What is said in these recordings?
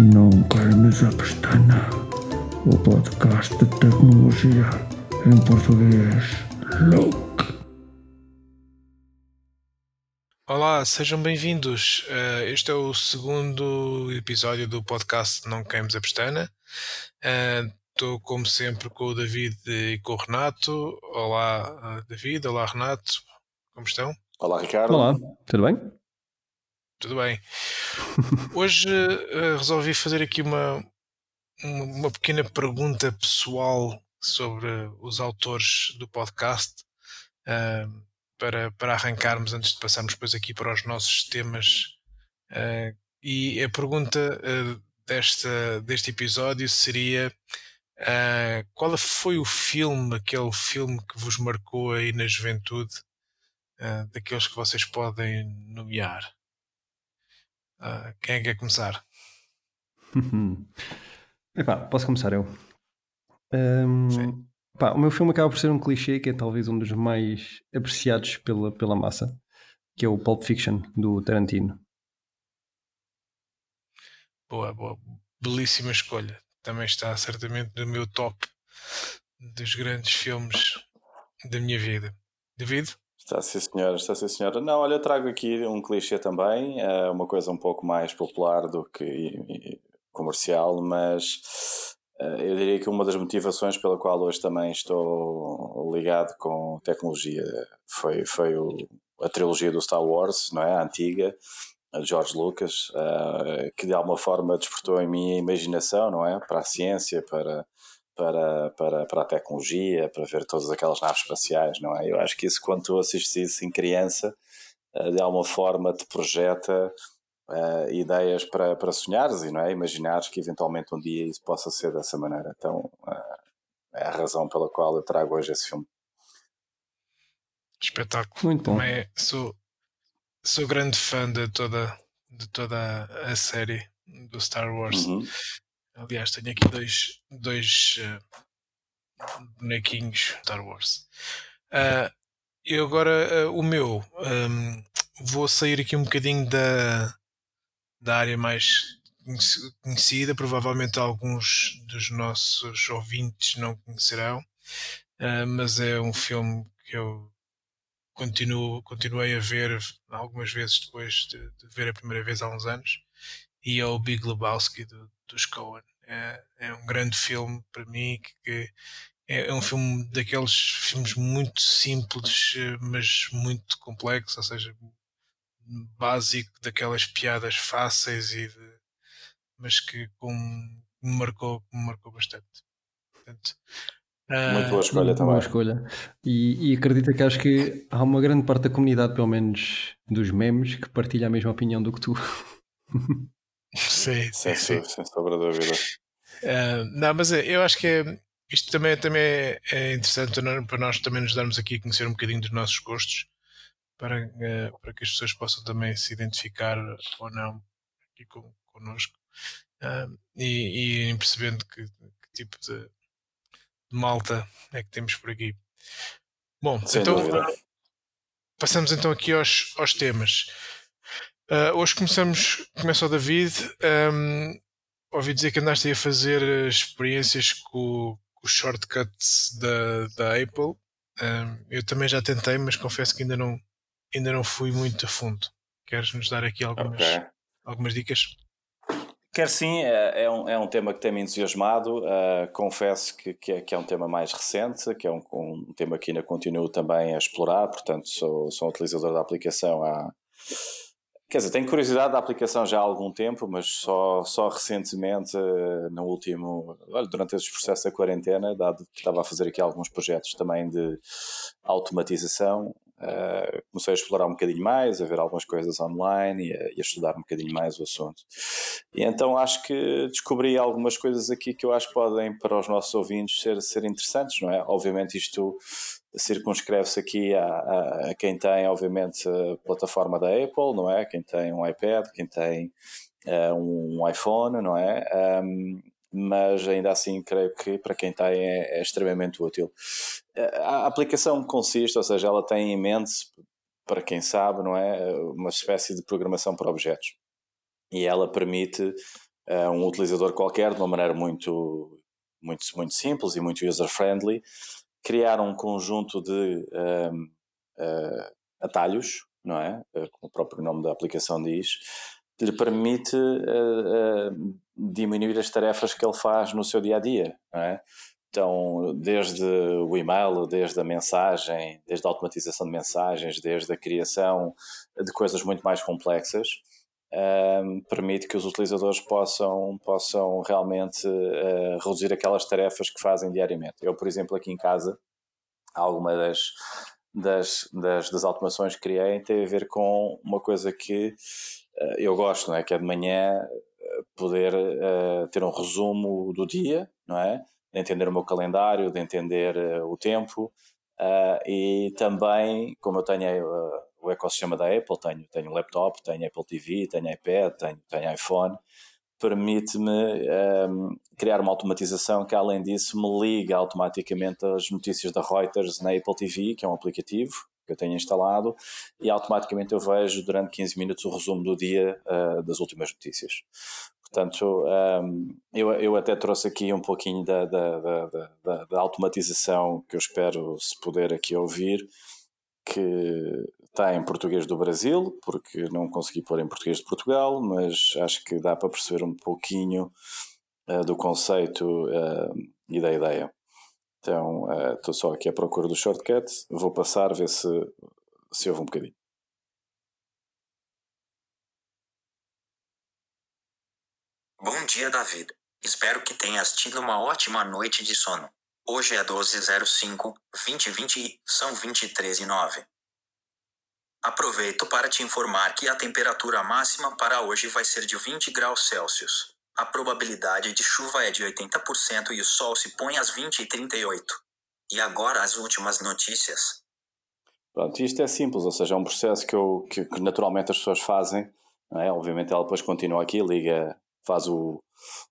Não queimes a pestana. O podcast de tecnologia em português. Look. Olá, sejam bem-vindos. Uh, este é o segundo episódio do podcast Não Queimes a Pestana. Estou, uh, como sempre, com o David e com o Renato. Olá, uh, David. Olá, Renato. Como estão? Olá, Ricardo. Olá, tudo bem? Tudo bem. Hoje uh, resolvi fazer aqui uma, uma pequena pergunta pessoal sobre os autores do podcast uh, para, para arrancarmos antes de passarmos depois aqui para os nossos temas. Uh, e a pergunta desta, deste episódio seria qual foi o filme, aquele filme que vos marcou aí na juventude, daqueles que vocês podem nomear? Uh, quem é que quer começar? Epá, posso começar eu. Um, pá, o meu filme acaba por ser um clichê que é talvez um dos mais apreciados pela, pela massa, que é o Pulp Fiction do Tarantino. Boa, boa. Belíssima escolha. Também está certamente no meu top dos grandes filmes da minha vida. David? Está sim, senhora, está sim, senhora. Não, olha, eu trago aqui um clichê também, eh, uma coisa um pouco mais popular do que comercial, mas eh, eu diria que uma das motivações pela qual hoje também estou ligado com tecnologia foi, foi o, a trilogia do Star Wars, não é? A antiga, a George Lucas, eh, que de alguma forma despertou em mim a imaginação, não é? Para a ciência, para para, para, para a tecnologia, para ver todas aquelas naves espaciais, não é? Eu acho que isso, quando tu assistes isso em criança, eh, de alguma forma te projeta uh, ideias para, para sonhares e não é? imaginares que eventualmente um dia isso possa ser dessa maneira. Então uh, é a razão pela qual eu trago hoje esse filme. Espetáculo. Muito bom. Também sou, sou grande fã de toda, de toda a série do Star Wars. Uhum. Aliás, tenho aqui dois, dois uh, bonequinhos Star Wars. Uh, agora, uh, o meu, um, vou sair aqui um bocadinho da, da área mais conhecida. Provavelmente alguns dos nossos ouvintes não conhecerão, uh, mas é um filme que eu continuo, continuei a ver algumas vezes depois de, de ver a primeira vez há uns anos. E é o Big Lebowski do, dos Coen. É, é um grande filme para mim, que, que é, é um filme daqueles filmes muito simples, eh, mas muito complexos, ou seja, básico, daquelas piadas fáceis e de, mas que com, me marcou, me marcou bastante. Portanto, muito boa escolha também. Boa escolha. E, e acredita que acho que há uma grande parte da comunidade, pelo menos dos memes, que partilha a mesma opinião do que tu. Sim, sim, sim. Sem sombra de dúvida. Uh, não, mas é, eu acho que é, isto também, também é, é interessante para nós também nos darmos aqui a conhecer um bocadinho dos nossos gostos para, uh, para que as pessoas possam também se identificar ou não aqui com, connosco uh, e, e percebendo que, que tipo de, de, malta é que temos por aqui. Bom, Sem então dúvida. passamos então aqui aos, aos temas. Uh, hoje começamos, começa o David. Um, ouvi dizer que andaste a fazer experiências com, com os shortcuts da, da Apple. Um, eu também já tentei, mas confesso que ainda não, ainda não fui muito a fundo. Queres nos dar aqui algumas, okay. algumas dicas? Quer sim, é, é um, é um tema que tem-me entusiasmado. Uh, confesso que, que é, que, é, um tema mais recente, que é um, um tema que ainda continuo também a explorar, portanto, sou, sou um utilizador da aplicação há Quer dizer, tenho curiosidade da aplicação já há algum tempo, mas só, só recentemente, no último, durante esses processos da quarentena, dado que estava a fazer aqui alguns projetos também de automatização, uh, comecei a explorar um bocadinho mais, a ver algumas coisas online e a, e a, estudar um bocadinho mais o assunto. E então acho que descobri algumas coisas aqui que eu acho que podem, para os nossos ouvintes, ser, ser interessantes, não é? Obviamente isto circunscreve-se aqui a, a, a, quem tem, obviamente, a plataforma da Apple, não é? Quem tem um iPad, quem tem uh, um iPhone, não é? Um, mas ainda assim creio que para quem tem é, é extremamente útil. A aplicação consiste, ou seja, ela tem em mente, para quem sabe, não é? Uma espécie de programação para objetos. E ela permite uh, um utilizador qualquer, de uma maneira muito, muito, muito simples e muito user-friendly, criar um conjunto de um, uh, atalhos, não é? Como o próprio nome da aplicação diz, que lhe permite diminuir as tarefas que ele faz no seu dia a dia, não é? Então, desde o e-mail, desde a mensagem, desde a automatização de mensagens, desde a criação de coisas muito mais complexas, um, permite que os utilizadores possam, possam realmente uh, reduzir aquelas tarefas que fazem diariamente. Eu, por exemplo, aqui em casa, alguma das, das, das, das automações que criei tem a ver com uma coisa que uh, eu gosto, não é? que é de manhã eh, poder uh, ter um resumo do dia, não é? de entender o meu calendário, de entender o tempo e também, como eu tenho o ecossistema da Apple, tenho, tenho laptop, tenho Apple TV, tenho iPad, tenho, tenho iPhone, permite-me um, criar uma automatização que, além disso, me liga automaticamente as notícias da Reuters na Apple TV, que é um aplicativo que eu tenho instalado, e automaticamente eu vejo durante 15 minutos o resumo do dia das últimas notícias. Portanto, um, eu, eu até trouxe aqui um pouquinho da, da, da, da, automatização que eu espero se poder aqui ouvir, que está em português do Brasil, porque não consegui pôr em português de Portugal, mas acho que dá para perceber um pouquinho uh, do conceito uh, e da ideia. Então, uh, estou só aqui à procura do shortcut, vou passar, ver se, se houve um bocadinho. Bom dia, David. Espero que tenhas tido uma ótima noite de sono. Hoje é 12:05, 2020 e são 23 e 9. Aproveito para te informar que a temperatura máxima para hoje vai ser de 20 graus Celsius. A probabilidade de chuva é de 80% e o sol se põe às 20 e 38. E agora as últimas notícias. Pronto, isto é simples, ou seja, é um processo que, eu, que naturalmente as pessoas fazem. É? Obviamente ela depois continua aqui, liga faz o,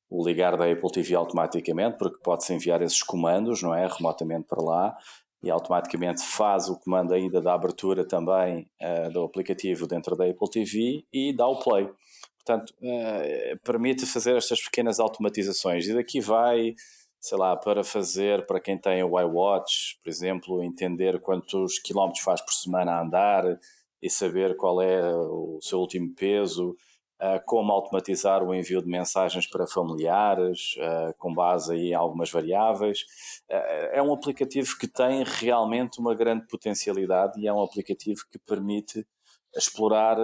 o ligar da Apple TV automaticamente, porque pode-se enviar esses comandos, não é? Remotamente para lá e automaticamente faz o comando ainda da abertura também uh, do aplicativo dentro da Apple TV e dá o play. Portanto, uh, permite fazer estas pequenas automatizações e daqui vai, sei lá, para fazer, para quem tem o iWatch, por exemplo, entender quantos quilómetros faz por semana a andar e saber qual é o seu último peso, como automatizar o envio de mensagens para familiares, uh, com base em algumas variáveis. Uh, é um aplicativo que tem realmente uma grande potencialidade e é um aplicativo que permite explorar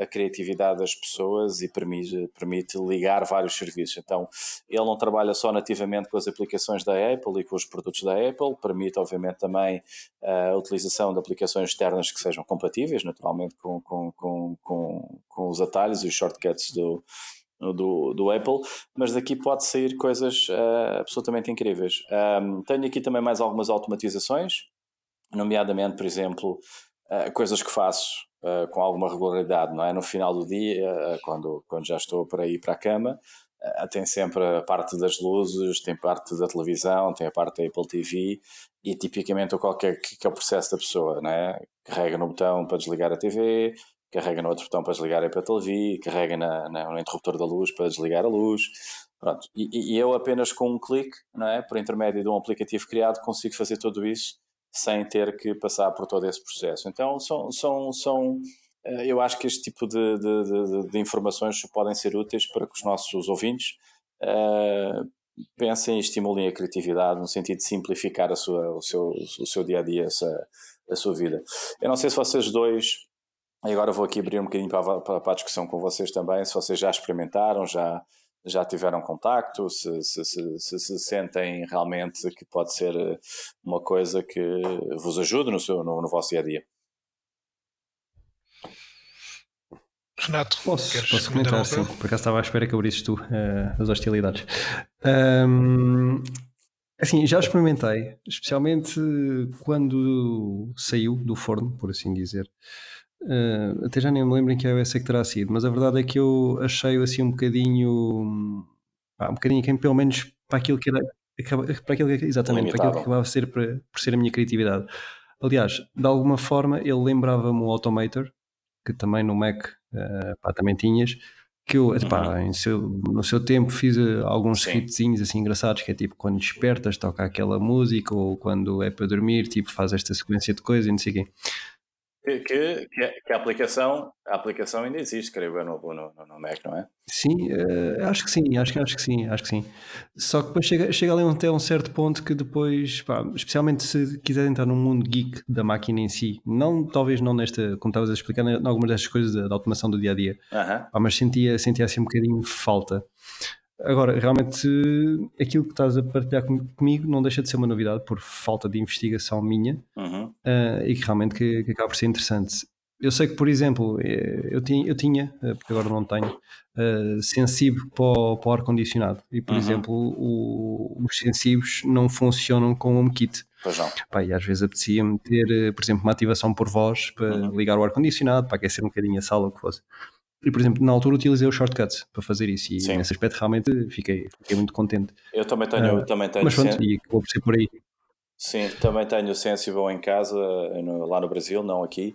a criatividade das pessoas e permite, permite ligar vários serviços. Então, ele não trabalha só nativamente com as aplicações da Apple e com os produtos da Apple, permite, obviamente, também a utilização de aplicações externas que sejam compatíveis, naturalmente, com, com, com, com, com os atalhos e os shortcuts do, do, do Apple, mas daqui pode sair coisas uh, absolutamente incríveis. Um, tenho aqui também mais algumas automatizações, nomeadamente, por exemplo, uh, coisas que faço uh, com alguma regularidade, não é? No final do dia, uh, quando, quando já estou para ir para a cama, tem sempre a parte das luzes, tem parte da televisão, tem a parte da Apple TV e tipicamente o qualquer que, é o processo da pessoa, não é? Carrega no botão para desligar a TV, carrega no outro botão para desligar a Apple TV, carrega na, na, no interruptor da luz para desligar a luz. Pronto. E, e eu apenas com um clique, não é? por intermédio de um aplicativo criado, consigo fazer tudo isso sem ter que passar por todo esse processo. Então, são, são, são eh, eu acho que este tipo de, de, de, de, informações podem ser úteis para que os nossos ouvintes uh, pensem e estimulem a criatividade no sentido de simplificar a sua, o, seu, o seu dia a dia, a sua vida. Eu não sei se vocês dois, agora vou aqui abrir um bocadinho para, para, para a discussão com vocês também, se vocês já experimentaram, já já tiveram contacto, se, se, se, se, sentem realmente que pode ser eh, uma coisa que vos ajude no, seu, no, no vosso dia a dia. Renato, posso, posso comentar, sim. Por acaso estava à espera que abrisses tu uh, as hostilidades. Um, assim, já experimentei, especialmente quando saiu do forno, por assim dizer. Uh, até já nem me lembro em que iOS é que terá sido, mas a verdade é que eu achei-o assim um bocadinho. Pá, um bocadinho quem, pelo menos para aquilo que era. Para aquilo que, exatamente, Limitado. para aquilo que acabava de ser para, por ser a minha criatividade. Aliás, de alguma forma ele lembrava-me o Automator, que também no Mac uh, pá, também tinhas, que eu, epá, uhum. seu, no seu tempo fiz eh, alguns hitzinhos assim engraçados, que é tipo quando despertas toca aquela música, ou quando é para dormir, tipo faz esta sequência de coisas e não sei o quê. Que, que, que, a, aplicação, a aplicação ainda existe, creio eu, no, no, no Mac, não é? Sim, uh, acho que sim, acho, acho que sim, acho que sim. Só que depois chega, chega ali até um certo ponto que depois, pá, especialmente se quiser entrar num mundo geek da máquina em si, não, talvez não nesta, como estavas a explicar, em algumas destas coisas da, da automação do dia a dia, uh -huh. mas sentia, sentia assim um bocadinho falta. Agora, realmente, aquilo que estás a partilhar comigo não deixa de ser uma novidade por falta de investigação minha uhum. uh, e que realmente que, que, acaba por ser interessante. Eu sei que, por exemplo, eh, eu tinha, eu tinha eh, porque agora não tenho, uh, sensível para o, para o ar-condicionado e, por uhum. exemplo, o, os sensíveis não funcionam com o HomeKit. Pois não. Pá, e às vezes apetecia-me ter, por exemplo, uma ativação por voz para uhum. ligar o ar-condicionado, para aquecer um bocadinho a sala, o que fosse. E, por exemplo, na altura utilizei o shortcuts para fazer isso e Sim. nesse aspecto realmente fiquei, fiquei muito contente. Eu também tenho, uh, também tenho mas pronto, e vou por ser por aí. Sim, também tenho o Sensible em casa, lá no Brasil, não aqui,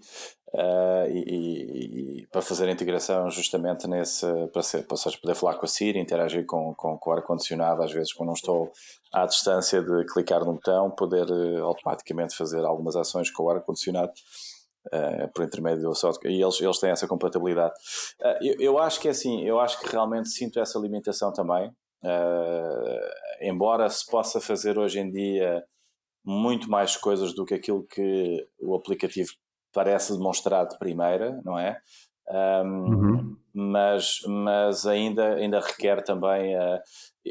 uh, e, e, e, para fazer a integração justamente nesse, para, ser, para seja, poder falar com a Siri, interagir com, com, com o ar-condicionado, às vezes quando não estou à distância de clicar no botão, poder uh, automaticamente fazer algumas ações com o ar-condicionado uh, por intermédio do software, e eles, eles têm essa compatibilidade. Uh, eu, eu, acho que é assim, eu acho que realmente sinto essa limitação também, uh, embora se possa fazer hoje em dia muito mais coisas do que aquilo que o aplicativo parece demonstrar de primeira, não é? Um, uhum. mas, mas ainda, ainda requer também.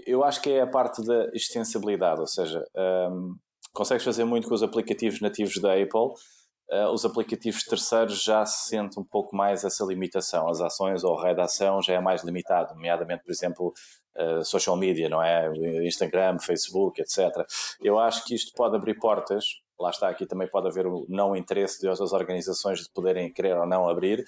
Eu acho que é a parte da extensibilidade, ou seja, um, consegues fazer muito com os aplicativos nativos da Apple, os aplicativos terceiros já se sente um pouco mais essa limitação. As ações ou a redação já é mais limitado, nomeadamente, por exemplo, uh, social media, não é? Instagram, Facebook, etc. Eu acho que isto pode abrir portas lá está, aqui também pode haver o não interesse de outras organizações de poderem querer ou não abrir,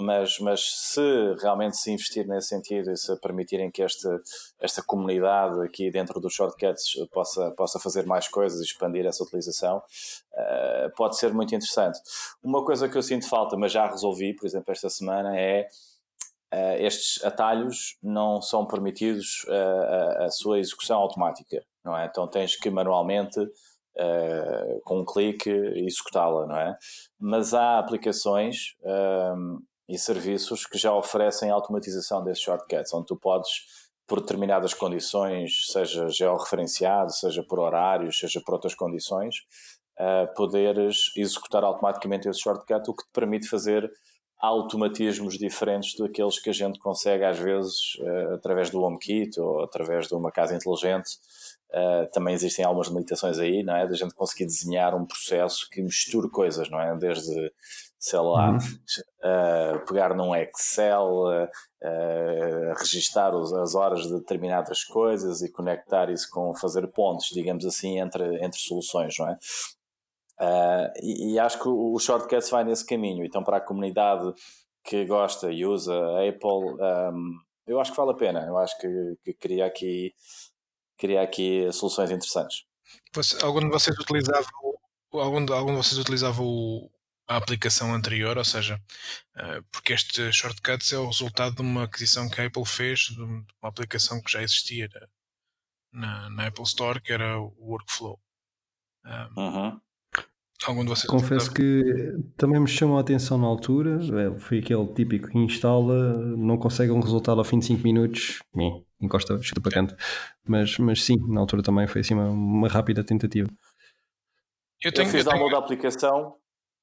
mas, mas se realmente se investir nesse sentido e se permitirem que esta, esta comunidade aqui dentro dos shortcuts possa, possa fazer mais coisas e expandir essa utilização, uh, pode ser muito interessante. Uma coisa que eu sinto falta, mas já resolvi, por exemplo, esta semana, é Uh, estes atalhos não são permitidos uh, a, a, sua execução automática, não é? Então tens que manualmente, uh, com um clique, executá-la, não é? Mas há aplicações e serviços que já oferecem automatização desses shortcuts, onde tu podes, por determinadas condições, seja georreferenciado, seja por horários, seja por outras condições, uh, poderes executar automaticamente esse shortcut, o que te permite fazer automatismos diferentes daqueles que a gente consegue às vezes uh, através do HomeKit ou através de uma casa inteligente. Uh, também existem algumas limitações aí, não é? Da gente conseguir desenhar um processo que misture coisas, não é? Desde sei lá, uhum. uh, pegar num Excel, uh, uh, registar os, as horas de determinadas coisas e conectar isso com fazer pontos, digamos assim, entre, entre soluções, não é? Uh, e, e, acho que o, o Shortcuts vai nesse caminho. Então, para a comunidade que gosta e usa a Apple, um, eu acho que vale a pena. Eu acho que, que cria, aqui, cria aqui soluções interessantes. algum de vocês utilizava algum de, algum de vocês utilizava o, a aplicação anterior, ou seja, uh, porque este Shortcuts é o resultado de uma aquisição que a Apple fez de uma aplicação que já existia na, na Apple Store, que era o Workflow. Um, uhum. Algum de vocês Confesso que também me chamou a atenção na altura. É, foi aquele típico que instala, não consegue um resultado ao fim de 5 minutos, encosta, chuta para canto. Mas, mas sim, na altura também foi assim uma, uma rápida tentativa. Eu, tenho, eu fiz download da aplicação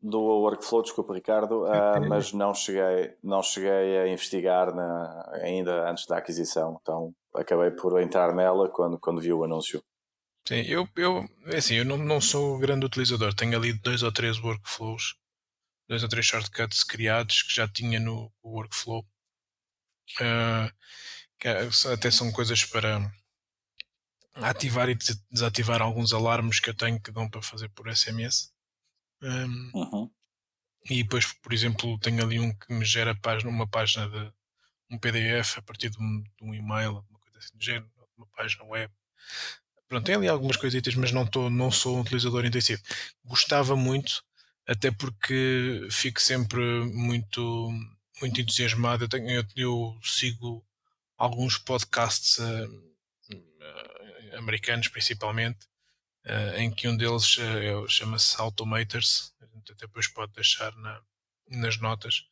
do workflow, desculpa Ricardo, uh, mas não cheguei, não cheguei a investigar na, ainda antes da aquisição, então acabei por entrar nela quando, quando vi o anúncio. Sim, eu, eu, é assim, eu não, não sou grande utilizador, tenho ali dois ou três workflows, dois ou três shortcuts criados que já tinha no workflow. Uh, que é, até são coisas para ativar e desativar alguns alarmes que eu tenho que dão para fazer por SMS. Um, uhum. E depois, por exemplo, tenho ali um que me gera página, uma página de um PDF a partir de um, de um e-mail, alguma coisa assim do género, uma página web. Pronto, tem ali algumas coisitas, mas não, tô, não sou um utilizador intensivo. Gostava muito, até porque fico sempre muito, muito entusiasmado. Eu, tenho, eu, eu sigo alguns podcasts uh, uh, americanos, principalmente, uh, em que um deles chama-se Automators. A gente depois pode deixar na, nas notas.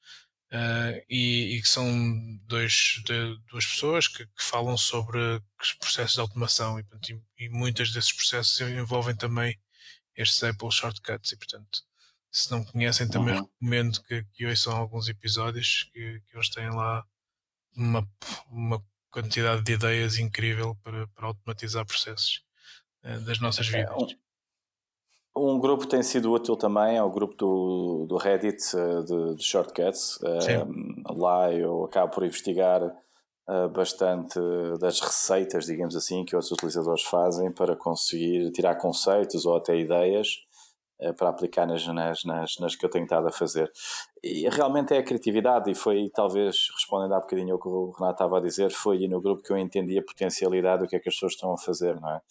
e, que são dois, de, duas pessoas que, que, falam sobre os processos de automação e, e, e muitos desses processos envolvem também estes Apple Shortcuts e portanto se não conhecem também uhum. recomendo que, que ouçam alguns episódios que, que eles têm lá uma, uma quantidade de ideias incrível para, para automatizar processos uh, das nossas é, vidas. Um, um, grupo tem sido útil também é o grupo do, do Reddit uh, de, de, Shortcuts. Uh, lá eu acabo por investigar bastante das receitas, digamos assim, que outros utilizadores fazem para conseguir tirar conceitos ou até ideias eh, para aplicar nas, nas, nas, nas, que eu tenho estado a fazer. E realmente é a criatividade, e foi talvez, respondendo há bocadinho ao que o Renato estava a dizer, foi no grupo que eu entendi a potencialidade do que é que as pessoas estão a fazer, não é?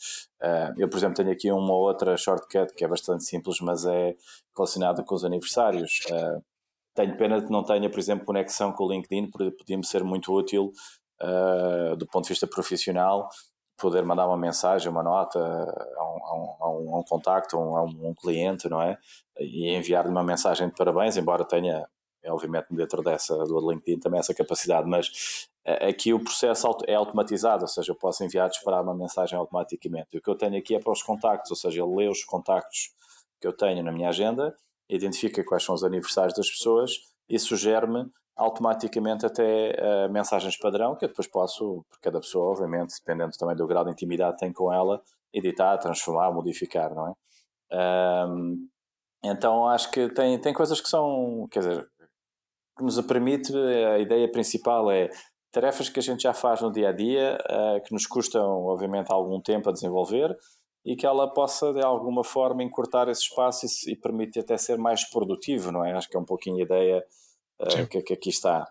Eh, eu, por exemplo, tenho aqui uma outra shortcut que é bastante simples, mas é relacionada com os aniversários. Eh, tenho pena que não tenha, por exemplo, conexão com o LinkedIn, podia-me ser muito útil do ponto de vista profissional, poder mandar uma mensagem, uma nota a um, a um, a um, a um contacto, a um, cliente, não é? E enviar-lhe uma mensagem de parabéns, embora tenha, obviamente, dentro dessa do LinkedIn também essa capacidade, mas aqui o processo é automatizado, ou seja, eu posso enviar, disparar uma mensagem automaticamente. O que eu tenho aqui é para os contactos, ou seja, ele lê os contactos que eu tenho na minha agenda, identifica quais são os aniversários das pessoas e sugere-me automaticamente até uh, mensagens padrão, que eu depois posso, por cada pessoa, obviamente, dependendo também do grau de intimidade que tem com ela, editar, transformar, modificar, não é? Então acho que tem, tem coisas que são, quer dizer, que nos permite, a ideia principal é tarefas que a gente já faz no dia a dia, uh, que nos custam, obviamente, algum tempo a desenvolver e que ela possa, de alguma forma, encurtar esse espaço e, e permite até ser mais produtivo, não é? Acho que é um pouquinho a ideia uh, que, que, aqui está.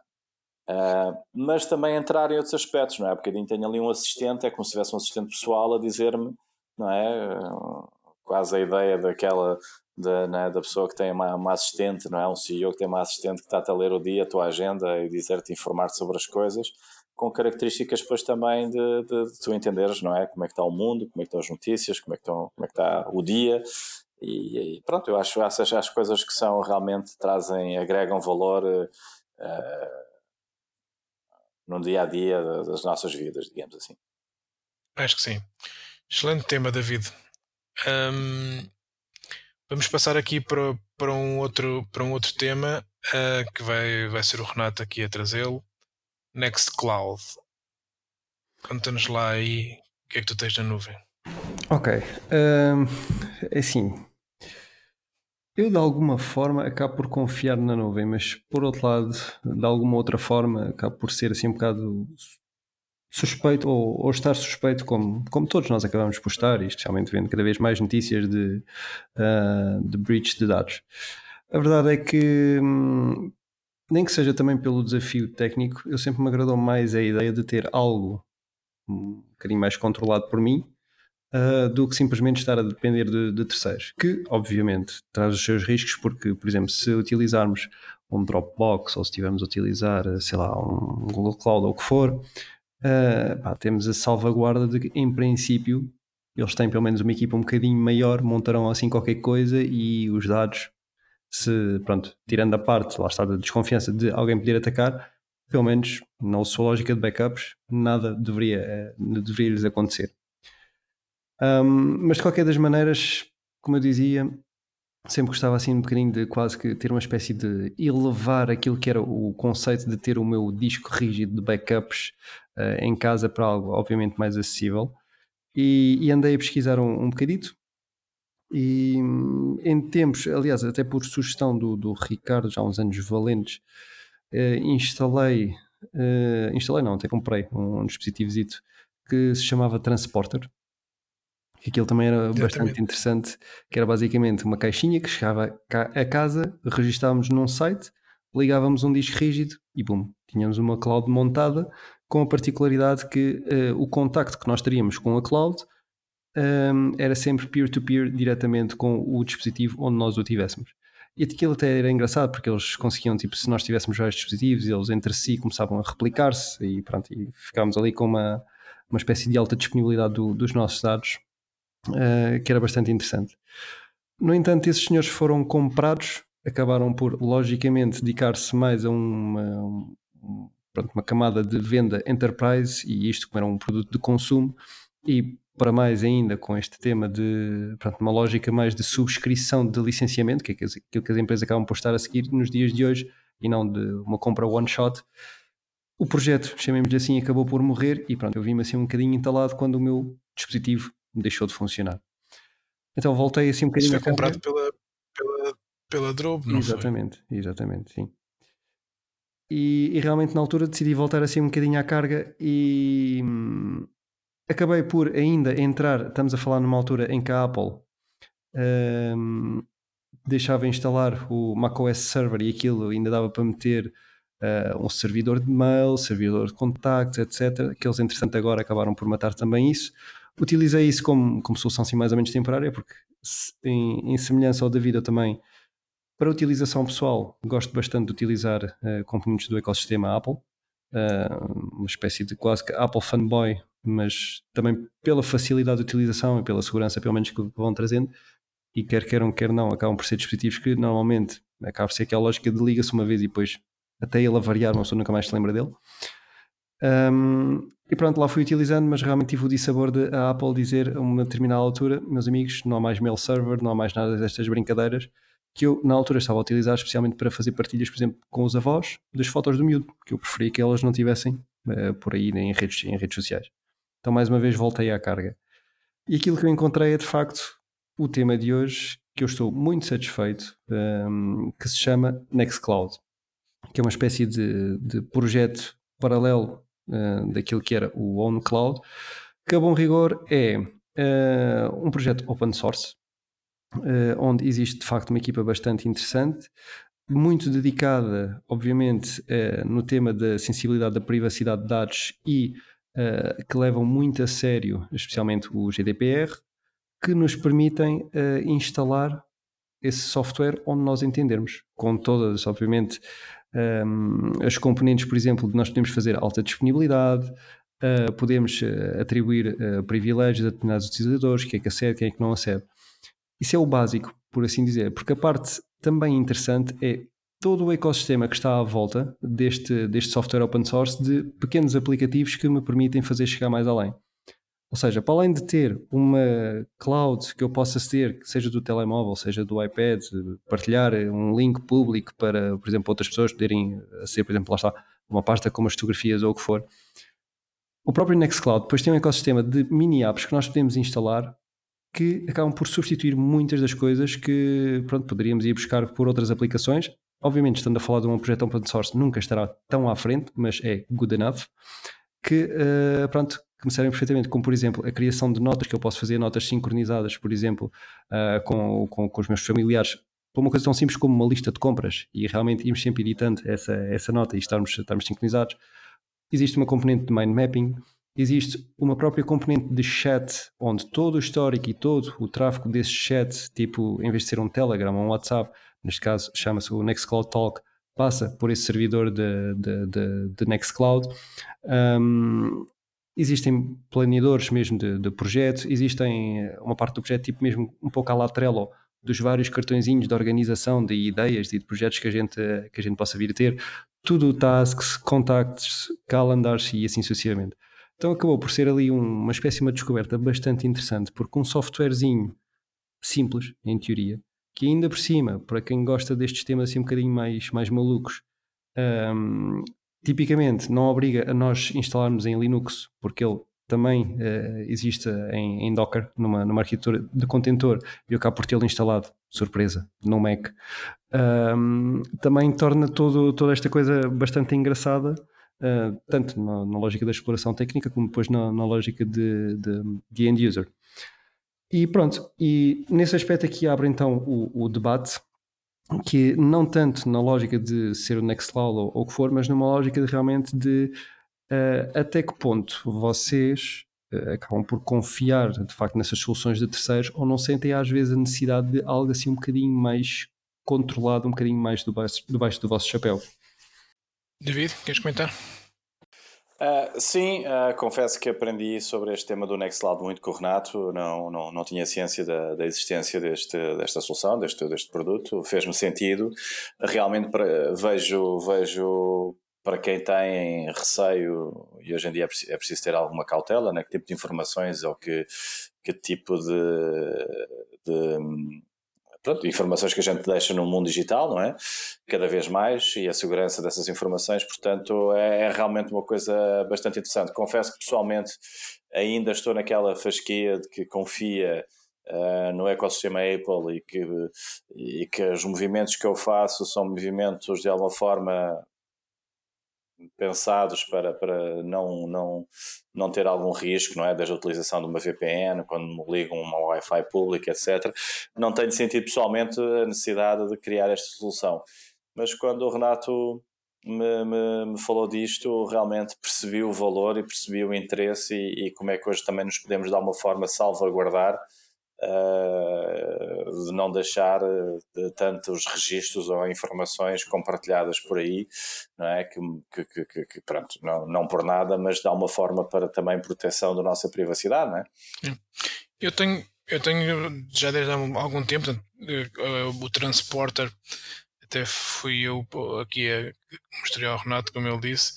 Uh, mas também entrar em outros aspectos, não é? Porque bocadinho tenho ali um assistente, é como se tivesse um assistente pessoal a dizer-me, não é? Uh, quase a ideia daquela da, né, da pessoa que tem uma, uma, assistente, não é? Um CEO que tem uma assistente que está a ler o dia, a tua agenda e dizer-te, informar-te sobre as coisas, com características depois também de, de, de, tu entenderes, não é? Como é que está o mundo, como é que estão as notícias, como é que, estão, como é que está o dia e, e, pronto, eu acho essas as coisas que são realmente trazem, agregam valor uh, no dia a dia das nossas vidas, digamos assim. Acho que sim. Excelente tema, David. Um, vamos passar aqui para, para, um, outro, para um outro tema uh, que vai, vai ser o Renato aqui a trazê-lo. Nextcloud. Conta-nos lá aí o que é que tu tens na nuvem. Ok. Um, é assim, eu, de alguma forma, acabo por confiar na nuvem, mas por outro lado, de alguma outra forma, acabo por ser assim um bocado suspeito ou, ou estar suspeito, como, como todos nós acabamos por estar, e especialmente vendo cada vez mais notícias de, uh, de breach de dados. A verdade é que, hum, nem que seja também pelo desafio técnico, eu sempre me agradou mais a ideia de ter algo um bocadinho mais controlado por mim uh, do que simplesmente estar a depender de, de, terceiros, que obviamente traz os seus riscos, porque, por exemplo, se utilizarmos um Dropbox ou se estivermos a utilizar, sei lá, um Google Cloud ou o que for, uh, pá, temos a salvaguarda de que, em princípio, eles têm pelo menos uma equipa um bocadinho maior, montarão assim qualquer coisa e os dados, se, pronto, tirando a parte, lá está, da desconfiança de alguém poder atacar, pelo menos na sua lógica de backups, nada deveria, deveria lhes acontecer. Um, mas de qualquer das maneiras, como eu dizia, sempre gostava assim um bocadinho de quase que ter uma espécie de elevar aquilo que era o conceito de ter o meu disco rígido de backups uh, em casa para algo obviamente mais acessível. E, e andei a pesquisar um, um bocadito. E em tempos, aliás, até por sugestão do, do Ricardo, já há uns anos valentes, uh, instalei, uh, instalei não, até comprei um, um que se chamava Transporter que aquilo também era Exatamente. bastante interessante, que era basicamente uma caixinha que chegava a casa, registávamos num site, ligávamos um disco rígido e bum, tínhamos uma cloud montada com a particularidade que uh, o contacto que nós teríamos com a cloud um, era sempre peer-to-peer -peer, diretamente com o dispositivo onde nós o tivéssemos. E aquilo até era engraçado porque eles conseguiam, tipo, se nós tivéssemos vários dispositivos, eles entre si começavam a replicar-se e pronto, e ficámos ali com uma, uma espécie de alta disponibilidade do, dos nossos dados, uh, que era bastante interessante. No entanto, esses senhores foram comprados, acabaram por, logicamente, dedicar-se mais a uma, um, pronto, uma camada de venda enterprise e isto como era um produto de consumo e para mais ainda com este tema de pronto, uma lógica mais de subscrição de licenciamento, que é aquilo que as empresas acabam por estar a seguir nos dias de hoje e não de uma compra one shot. O projeto, chamemos-lhe assim, acabou por morrer e pronto, eu vi-me assim um bocadinho entalado quando o meu dispositivo deixou de funcionar. Então voltei assim um bocadinho. Isso foi comprado pela, pela, pela Drobe, não exatamente, foi? Exatamente, sim. E, e, realmente na altura decidi voltar assim um bocadinho à carga e hum, acabei por ainda entrar, estamos a falar numa altura em que a Apple um, deixava instalar o macOS Server e aquilo ainda dava para meter uh, um servidor de mail, servidor de contactos, etc. Que eles, entretanto, agora acabaram por matar também isso. Utilizei isso como, como solução assim, mais ou menos temporária, porque em, em semelhança ao David, eu também, para utilização pessoal, gosto bastante de utilizar uh, componentes do ecossistema Apple. Uh, uma espécie de quase que Apple fanboy, mas também pela facilidade de utilização e pela segurança, pelo menos, que vão trazendo, e quer queiram, quer não, acabam por ser dispositivos que normalmente acaba por ser aquela lógica de liga-se uma vez e depois até ele avariar, uma pessoa nunca mais se lembra dele. Um, e pronto, lá fui utilizando, mas realmente tive o dissabor de a Apple dizer a uma determinada altura, meus amigos, não há mais mail server, não há mais nada destas brincadeiras, que eu na altura estava a utilizar especialmente para fazer partilhas, por exemplo, com os avós, das fotos do miúdo, que eu preferia que elas não tivessem uh, por aí em redes, em redes sociais. Então, mais uma vez, voltei à carga. E aquilo que eu encontrei é, de facto, o tema de hoje, que eu estou muito satisfeito, um, que se chama Nextcloud, que é uma espécie de, de projeto paralelo uh, daquilo que era o OwnCloud, que a bom rigor é uh, um projeto open source, uh, onde existe de facto uma equipa bastante interessante, muito dedicada, obviamente, no tema da sensibilidade da privacidade de dados e que levam muito a sério, especialmente o GDPR, que nos permitem instalar esse software onde nós entendermos, com todas, obviamente, um, as componentes, por exemplo, nós podemos fazer alta disponibilidade, uh, podemos uh, atribuir uh, privilégios a determinados utilizadores, quem é que acede, quem é que não acede. Isso é o básico, por assim dizer, porque a parte também interessante é todo o ecossistema que está à volta deste, deste software open source de pequenos aplicativos que me permitem fazer chegar mais além. Ou seja, para além de ter uma cloud que eu possa aceder, seja do telemóvel, seja do iPad, partilhar um link público para, por exemplo, outras pessoas poderem aceder, por exemplo, lá está, uma pasta com as fotografias ou o que for. O próprio Nextcloud depois tem um ecossistema de mini apps que nós podemos instalar que acabam por substituir muitas das coisas que pronto, poderíamos ir buscar por outras aplicações obviamente, estando a falar de um projeto open source, nunca estará tão à frente, mas é good enough, que, uh, pronto, que me servem perfeitamente, como por exemplo a criação de notas, que eu posso fazer notas sincronizadas, por exemplo, uh, com, com, com, os meus familiares, para uma coisa tão simples como uma lista de compras, e realmente irmos sempre editando essa, essa nota e estarmos, estarmos sincronizados. Existe uma componente de mind mapping, existe uma própria componente de chat, onde todo o histórico e todo o tráfego desse chat, tipo, em vez de ser um Telegram ou um WhatsApp, neste caso chama-se o Nextcloud Talk, passa por esse servidor de, de, de, de Nextcloud. Um, existem planeadores mesmo de, de projetos, existem uma parte do projeto tipo mesmo um pouco à la Trello, dos vários cartõezinhos de organização de ideias e de projetos que a gente, que a gente possa vir a ter, tudo tasks, contactos, calendars e assim sucessivamente. Então acabou por ser ali um, uma espécie de uma descoberta bastante interessante, porque um softwarezinho simples, em teoria, que ainda por cima, para quem gosta destes temas assim um bocadinho mais, mais malucos, um, tipicamente não obriga a nós instalarmos em Linux, porque ele também uh, existe em, em, Docker, numa, numa arquitetura de contentor, e eu acabo por tê-lo instalado, surpresa, no Mac. Um, também torna todo, toda esta coisa bastante engraçada, uh, tanto na, na, lógica da exploração técnica, como depois na, na lógica de, de, de end user. E pronto, e nesse aspecto aqui abre então o, o debate, que não tanto na lógica de ser o Nextcloud ou, ou o que for, mas numa lógica de realmente de uh, até que ponto vocês uh, acabam por confiar de facto nessas soluções de terceiros ou não sentem às vezes a necessidade de algo assim um bocadinho mais controlado um bocadinho mais debaixo, debaixo do vosso chapéu. David, queres comentar? Uh, sim, uh, confesso que aprendi sobre este tema do Nextcloud muito com o Renato, não, não, não tinha ciência da, da existência deste, desta solução, deste, deste produto, fez-me sentido. Realmente para, vejo, vejo para quem tem receio, e hoje em dia é, é preciso ter alguma cautela, né? que tipo de informações ou que, que tipo de, de pronto, informações que a gente deixa no mundo digital, não é? Cada vez mais, e a segurança dessas informações, portanto, é, é realmente uma coisa bastante interessante. Confesso que pessoalmente ainda estou naquela fasquia de que confia Uh, no ecossistema Apple e que, e que os movimentos que eu faço são movimentos de alguma forma pensados para, para não, não, não ter algum risco, não é? Desde a utilização de uma VPN, quando me ligam uma Wi-Fi pública, etc. Não tenho sentido pessoalmente a necessidade de criar esta solução. Mas quando o Renato me, me, me, falou disto, realmente percebi o valor e percebi o interesse e, e como é que hoje também nos podemos de alguma forma salvaguardar uh, de não deixar eh, de tantos registros ou informações compartilhadas por aí, não é? Que, que, que, que, pronto, não, não por nada, mas dá uma forma para também proteção da nossa privacidade, não é? Eu tenho, eu tenho já desde há algum tempo eh, o Transporter até fui eu aqui a mostrar ao Renato, como ele disse,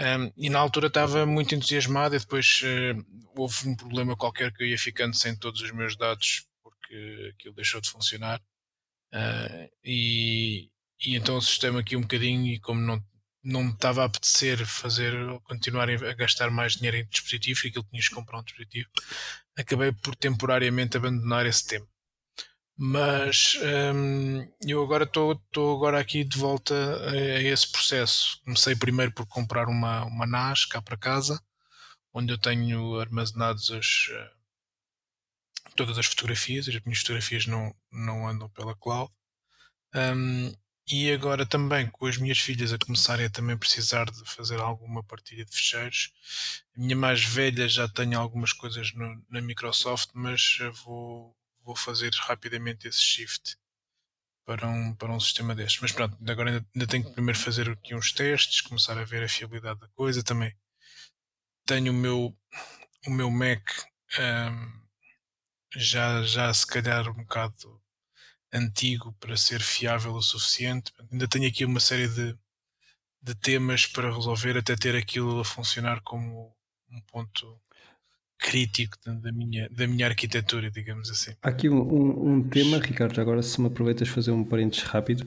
um, e na altura estava muito entusiasmado e depois uh, houve um problema qualquer que eu ia ficando sem todos os meus dados porque aquilo deixou de funcionar. Uh, e, e então assustei-me aqui um bocadinho e como não, não me estava a apetecer fazer, continuar a gastar mais dinheiro em dispositivos, que aquilo tinha que comprar um dispositivo, acabei por temporariamente abandonar esse tema. Mas hum, eu agora estou agora aqui de volta a, a, esse processo. Comecei primeiro por comprar uma, uma NAS cá para casa, onde eu tenho armazenados as, eh, todas as fotografias, as minhas fotografias não, não andam pela cloud. Um, e agora também com as minhas filhas a começarem a também precisar de fazer alguma partilha de fecheiros. A minha mais velha já tem algumas coisas no, na Microsoft, mas vou, vou fazer rapidamente esse shift para um, para um sistema destes. Mas pronto, agora ainda, ainda tenho que primeiro fazer aqui uns testes, começar a ver a fiabilidade da coisa também. Tenho o meu, o meu Mac um, já, já se calhar um bocado antigo para ser fiável o suficiente. Ainda tenho aqui uma série de, de temas para resolver até ter aquilo a funcionar como um ponto crítico da minha, da minha arquitetura, digamos assim. Há aqui um, um, um tema, Ricardo, agora se me aproveitas fazer um parênteses rápido,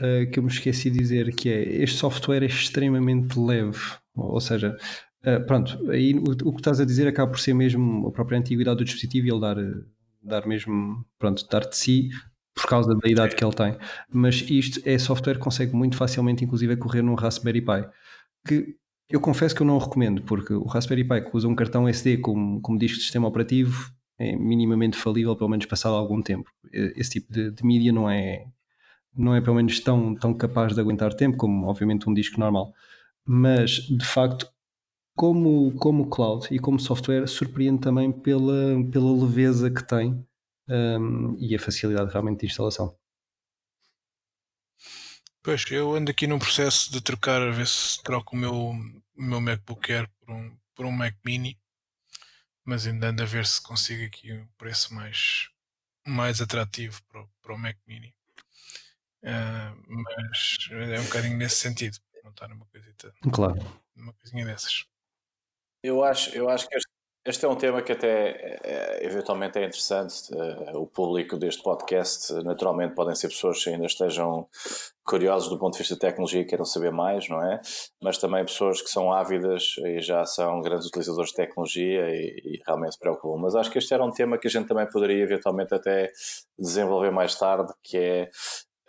uh, que eu me esqueci de dizer, que é, este software é extremamente leve, ou seja, uh, pronto, aí o, o, que estás a dizer acaba por ser mesmo a própria antiguidade do dispositivo e ele dar, dar mesmo, pronto, dar de si por causa da idade que ele tem, mas isto é software que consegue muito facilmente, inclusive, correr num Raspberry Pi, que eu confesso que eu não o recomendo, porque o Raspberry Pi que usa um cartão SD como, como disco de sistema operativo é minimamente falível, pelo menos passado algum tempo. Esse tipo de, de mídia não é, não é pelo menos tão, tão capaz de aguentar tempo como, obviamente, um disco normal. Mas, de facto, como, como cloud e como software, surpreende também pela, pela leveza que tem um, e a facilidade realmente de instalação. Pois, eu ando aqui num processo de trocar, a ver se troco o meu, o meu MacBook Air por um, por um Mac Mini, mas ainda ando a ver se consigo aqui um preço mais, mais atrativo para o, para o Mac Mini. Uh, mas é um bocadinho nesse sentido, não está numa coisita. Claro. Numa coisinha dessas. Eu acho, eu acho que este, este é um tema que até é, eventualmente é interessante. Uh, o público deste podcast, naturalmente, podem ser pessoas que ainda estejam curiosos do ponto de vista de tecnologia e queiram saber mais, não é? Mas também pessoas que são ávidas e já são grandes utilizadores de tecnologia e, e realmente se preocupam. Mas acho que este era um tema que a gente também poderia eventualmente até desenvolver mais tarde, que é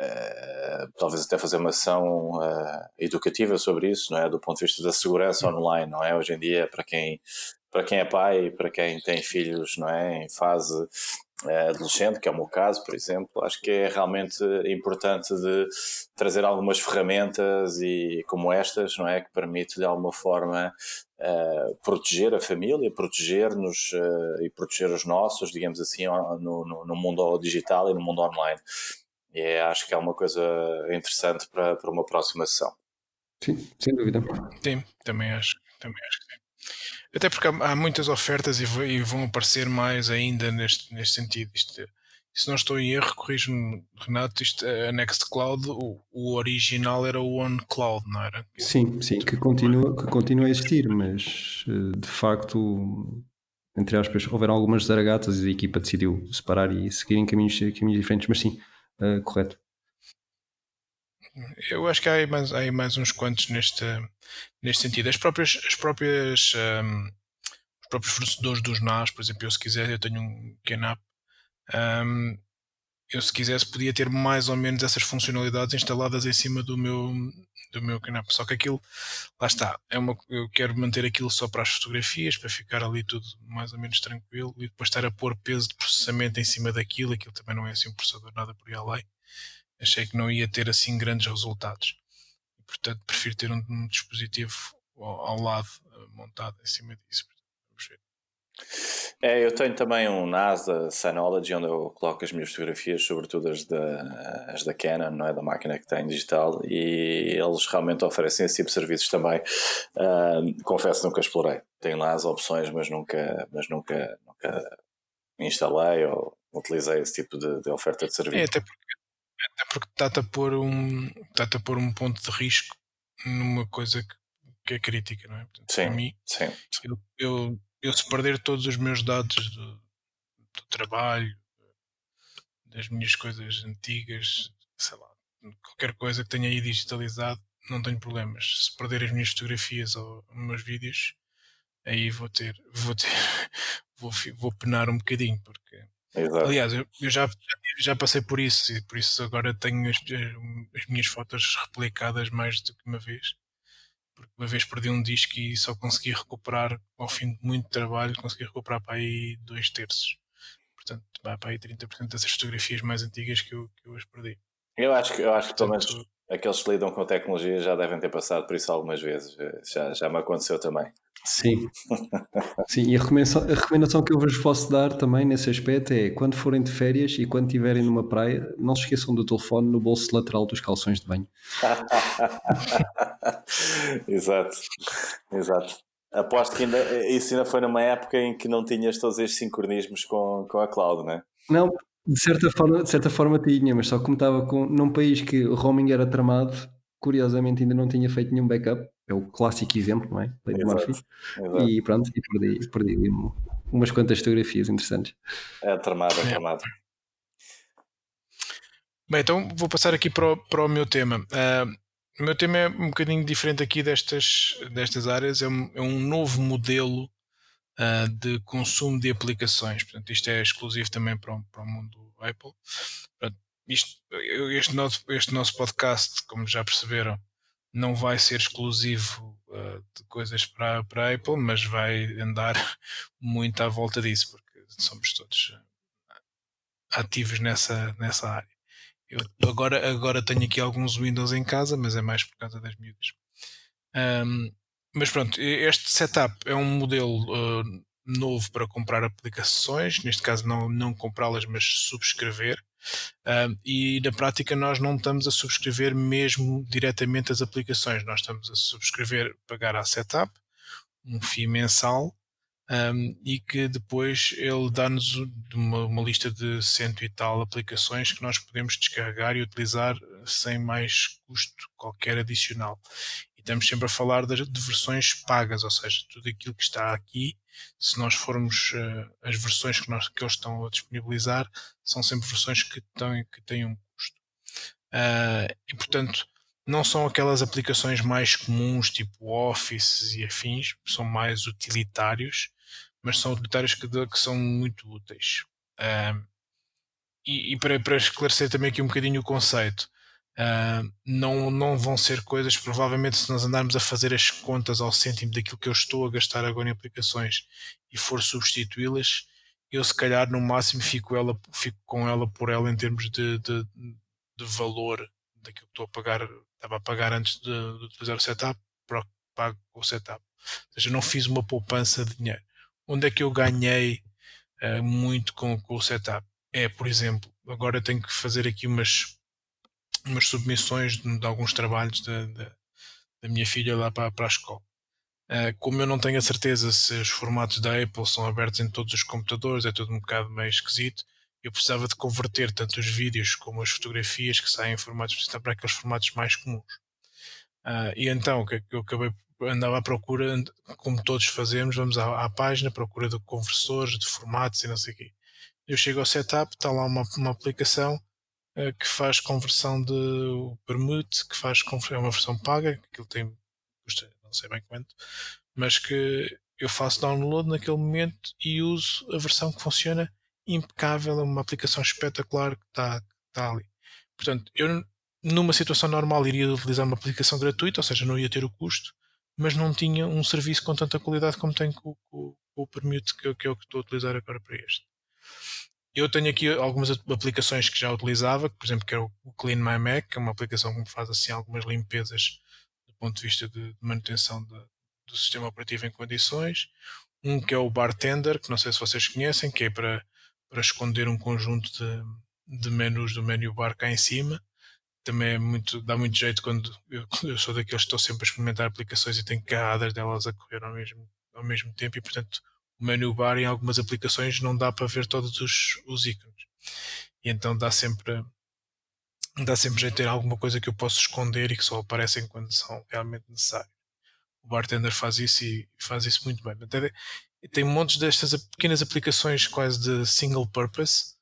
Uh, talvez até fazer uma ação uh, educativa sobre isso, não é? Do ponto de vista da segurança online, não é? Hoje em dia, para quem para quem é pai, para quem tem filhos não é, em fase é, adolescente, que é o meu caso, por exemplo, acho que é realmente importante de trazer algumas ferramentas e como estas, não é, que permite de alguma forma uh, proteger a família, proteger-nos uh, e proteger os nossos, digamos assim, no, no, no, mundo digital e no mundo online. e é, acho que é uma coisa interessante para, para uma próxima sessão. Sim, sem dúvida. Sim, também acho, também acho que. Até porque há, há muitas ofertas e, e, vão aparecer mais ainda neste, neste sentido. Isto, se não estou em erro, corrijo-me, Renato, isto, a Nextcloud, o, o original era o OneCloud, não era? Sim, sim, que continua, que continua a existir, mas eh, de facto, entre aspas, houveram algumas zaragatas e a equipa decidiu separar e seguir em caminhos, caminhos diferentes, mas sim, uh, correto. Eu acho que há mais, há mais uns quantos neste, neste sentido. As próprias, as próprias um, os próprios fornecedores dos NAS, por exemplo, eu se quiser, eu tenho um QNAP, um, eu se quisesse podia ter mais ou menos essas funcionalidades instaladas em cima do meu do meu QNAP. Só que aquilo, lá está, é uma, eu quero manter aquilo só para as fotografias, para ficar ali tudo mais ou menos tranquilo e depois estar a pôr peso de processamento em cima daquilo, aquilo também não é assim um processador nada por aí além achei que não ia ter assim grandes resultados. E, portanto, prefiro ter um, um dispositivo ao, ao, lado eh, montado em cima disso. É, eu tenho também um NAS da Synology onde eu coloco as minhas fotografias, sobretudo as da, as da Canon, não é? Da máquina que tem digital, e eles realmente oferecem esse tipo de serviços também. Uh, confesso nunca explorei. Tenho lá as opções, mas nunca, mas nunca, nunca instalei ou utilizei esse tipo de, de oferta de serviço. É, até porque até porque está-te a pôr um está a pôr um ponto de risco numa coisa que, que é crítica, não é? Portanto, sim, para mim, sim. Eu, eu, eu, se perder todos os meus dados do, do, trabalho, das minhas coisas antigas, sei lá, qualquer coisa que tenha aí digitalizado, não tenho problemas. Se perder as minhas fotografias ou os meus vídeos, aí vou ter, vou ter, vou, vou penar um bocadinho, porque Exato. Aliás, eu, eu já, já passei por isso e por isso agora tenho as, as, minhas fotos replicadas mais do que uma vez. Porque uma vez perdi um disco e só consegui recuperar, ao fim de muito trabalho, consegui recuperar para aí dois terços. Portanto, para aí 30% dessas fotografias mais antigas que eu, que eu as perdi. Eu acho que, eu acho que pelo menos aqueles que lidam com tecnologia já devem ter passado por isso algumas vezes. Já, já me aconteceu também. Sim. Sim, e a recomendação, a recomendação que eu vos posso dar também nesse aspecto é quando forem de férias e quando estiverem numa praia, não se esqueçam do telefone no bolso lateral dos calções de banho. exato, exato. Aposto que ainda, isso ainda foi numa época em que não tinhas todos estes sincronismos com, com a cloud, não é? Não, de certa forma, de certa forma tinha, mas só como estava com, num país que o roaming era tramado, curiosamente ainda não tinha feito nenhum backup. É o clássico exemplo, não é? Lady Murphy. Exato. E pronto, e perdi, perdi umas quantas fotografias interessantes. É tramado, é tramado. Bem, então vou passar aqui para o, para o meu tema. Uh, o meu tema é um bocadinho diferente aqui destas, destas áreas, é um, é um novo modelo uh, de consumo de aplicações. Portanto, isto é exclusivo também para o, para o mundo Apple. Portanto, isto, este, nosso, este nosso podcast, como já perceberam, não vai ser exclusivo uh, de coisas para, para a Apple, mas vai andar muito à volta disso, porque somos todos ah, ativos nessa, nessa área. Eu agora, agora tenho aqui alguns Windows em casa, mas é mais por causa das miúdas. Um, mas pronto, este setup é um modelo uh, novo para comprar aplicações, neste caso não, não comprá-las, mas subscrever. Uh, e na prática nós não estamos a subscrever mesmo diretamente as aplicações, nós estamos a subscrever, pagar a setup, um FII mensal, um, e que depois ele dá-nos uma, uma, lista de cento e tal aplicações que nós podemos descarregar e utilizar sem mais custo qualquer adicional. Estamos sempre a falar de, de versões pagas, ou seja, tudo aquilo que está aqui, se nós formos uh, as versões que, nós, que eles estão a disponibilizar, são sempre versões que têm, que têm um custo. Uh, e portanto, não são aquelas aplicações mais comuns, tipo Office e afins, são mais utilitários mas são utilitários que, que são muito úteis. Uh, e, e para, para, esclarecer também aqui um bocadinho o conceito, uh, não, não vão ser coisas, provavelmente, se nós andarmos a fazer as contas ao cêntimo daquilo que eu estou a gastar agora em aplicações e for substituí-las, eu se calhar no máximo fico, ela, fico com ela por ela em termos de, de, de valor daquilo que estou a pagar, estava a pagar antes de, de utilizar o setup, pago o setup. Ou seja, não fiz uma poupança de dinheiro onde é que eu ganhei uh, muito com, com, o setup? É, por exemplo, agora tenho que fazer aqui umas umas submissões de, de alguns trabalhos da, da, da, minha filha lá para, para a escola. Uh, como eu não tenho a certeza se os formatos da Apple são abertos em todos os computadores, é tudo um bocado meio esquisito, eu precisava de converter tanto os vídeos como as fotografias que saem em formatos para aqueles formatos mais comuns. Uh, e então, o que eu acabei andava à procura, como todos fazemos, vamos à, à página, procura de conversores, de formatos e não sei o quê. Eu chego ao setup, está lá uma, uma aplicação que faz conversão de permute, que faz é uma versão paga, que aquilo tem, custa não sei bem quanto, mas que eu faço download naquele momento e uso a versão que funciona impecável, é uma aplicação espetacular que está, está ali. Portanto, eu numa situação normal iria utilizar uma aplicação gratuita, ou seja, não ia ter o custo, mas não tinha um serviço com tanta qualidade como tem com, com, com o Permute que, que é o que estou a utilizar agora para este. Eu tenho aqui algumas aplicações que já utilizava, por exemplo, que é o Clean My Mac, que é uma aplicação que me faz assim algumas limpezas do ponto de vista de manutenção de, do sistema operativo em condições. Um que é o Bartender, que não sei se vocês conhecem, que é para, para esconder um conjunto de, de menus do menu bar cá em cima também é muito, dá muito jeito quando eu, eu sou daqueles que estou sempre a experimentar aplicações e tenho carradas delas a correr ao mesmo, ao mesmo tempo e portanto o menu bar em algumas aplicações não dá para ver todos os, os ícones. E então dá sempre dá sempre jeito de ter alguma coisa que eu posso esconder e que só aparecem quando são realmente necessários. O bartender faz isso e faz isso muito bem. Até, tem montes destas pequenas aplicações quase de single purpose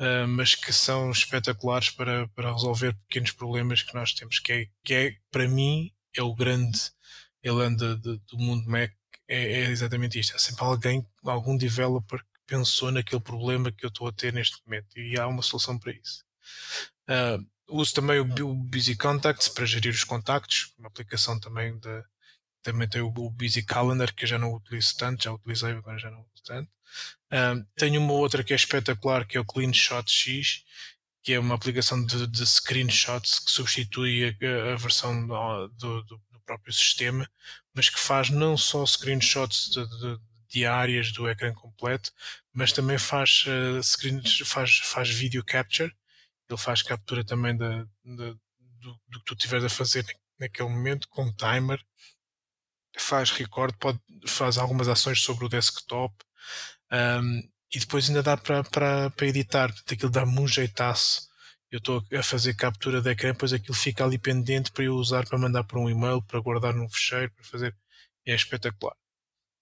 uh, mas que são espetaculares para, para resolver pequenos problemas que nós temos, que é, que é para mim, é o grande elan do mundo Mac, é, é, exatamente isto. Há sempre alguém, algum developer que pensou naquele problema que eu estou a ter neste momento e há uma solução para isso. Uh, uso também o, Busy Contacts para gerir os contactos, uma aplicação também da, também tem o, Busy Calendar que eu já não utilizo tanto, já utilizei, agora já não uso tanto. Um, tenho uma outra que é espetacular, que é o CleanShot X, que é uma aplicação de, de screenshots que substitui a, a versão do, do, próprio sistema, mas que faz não só screenshots de, de, de áreas do ecrã completo, mas também faz, uh, faz, faz video capture. Ele faz captura também do, do, que tu estiveres a fazer naquele momento, com timer. Faz record, pode, faz algumas ações sobre o desktop. Um, e depois ainda dá para, para, para editar, aquilo dá-me um jeitaço. Eu estou a fazer captura de ecrã, depois aquilo fica ali pendente para eu usar para mandar para um e-mail, para guardar num fecheiro, para fazer. É espetacular.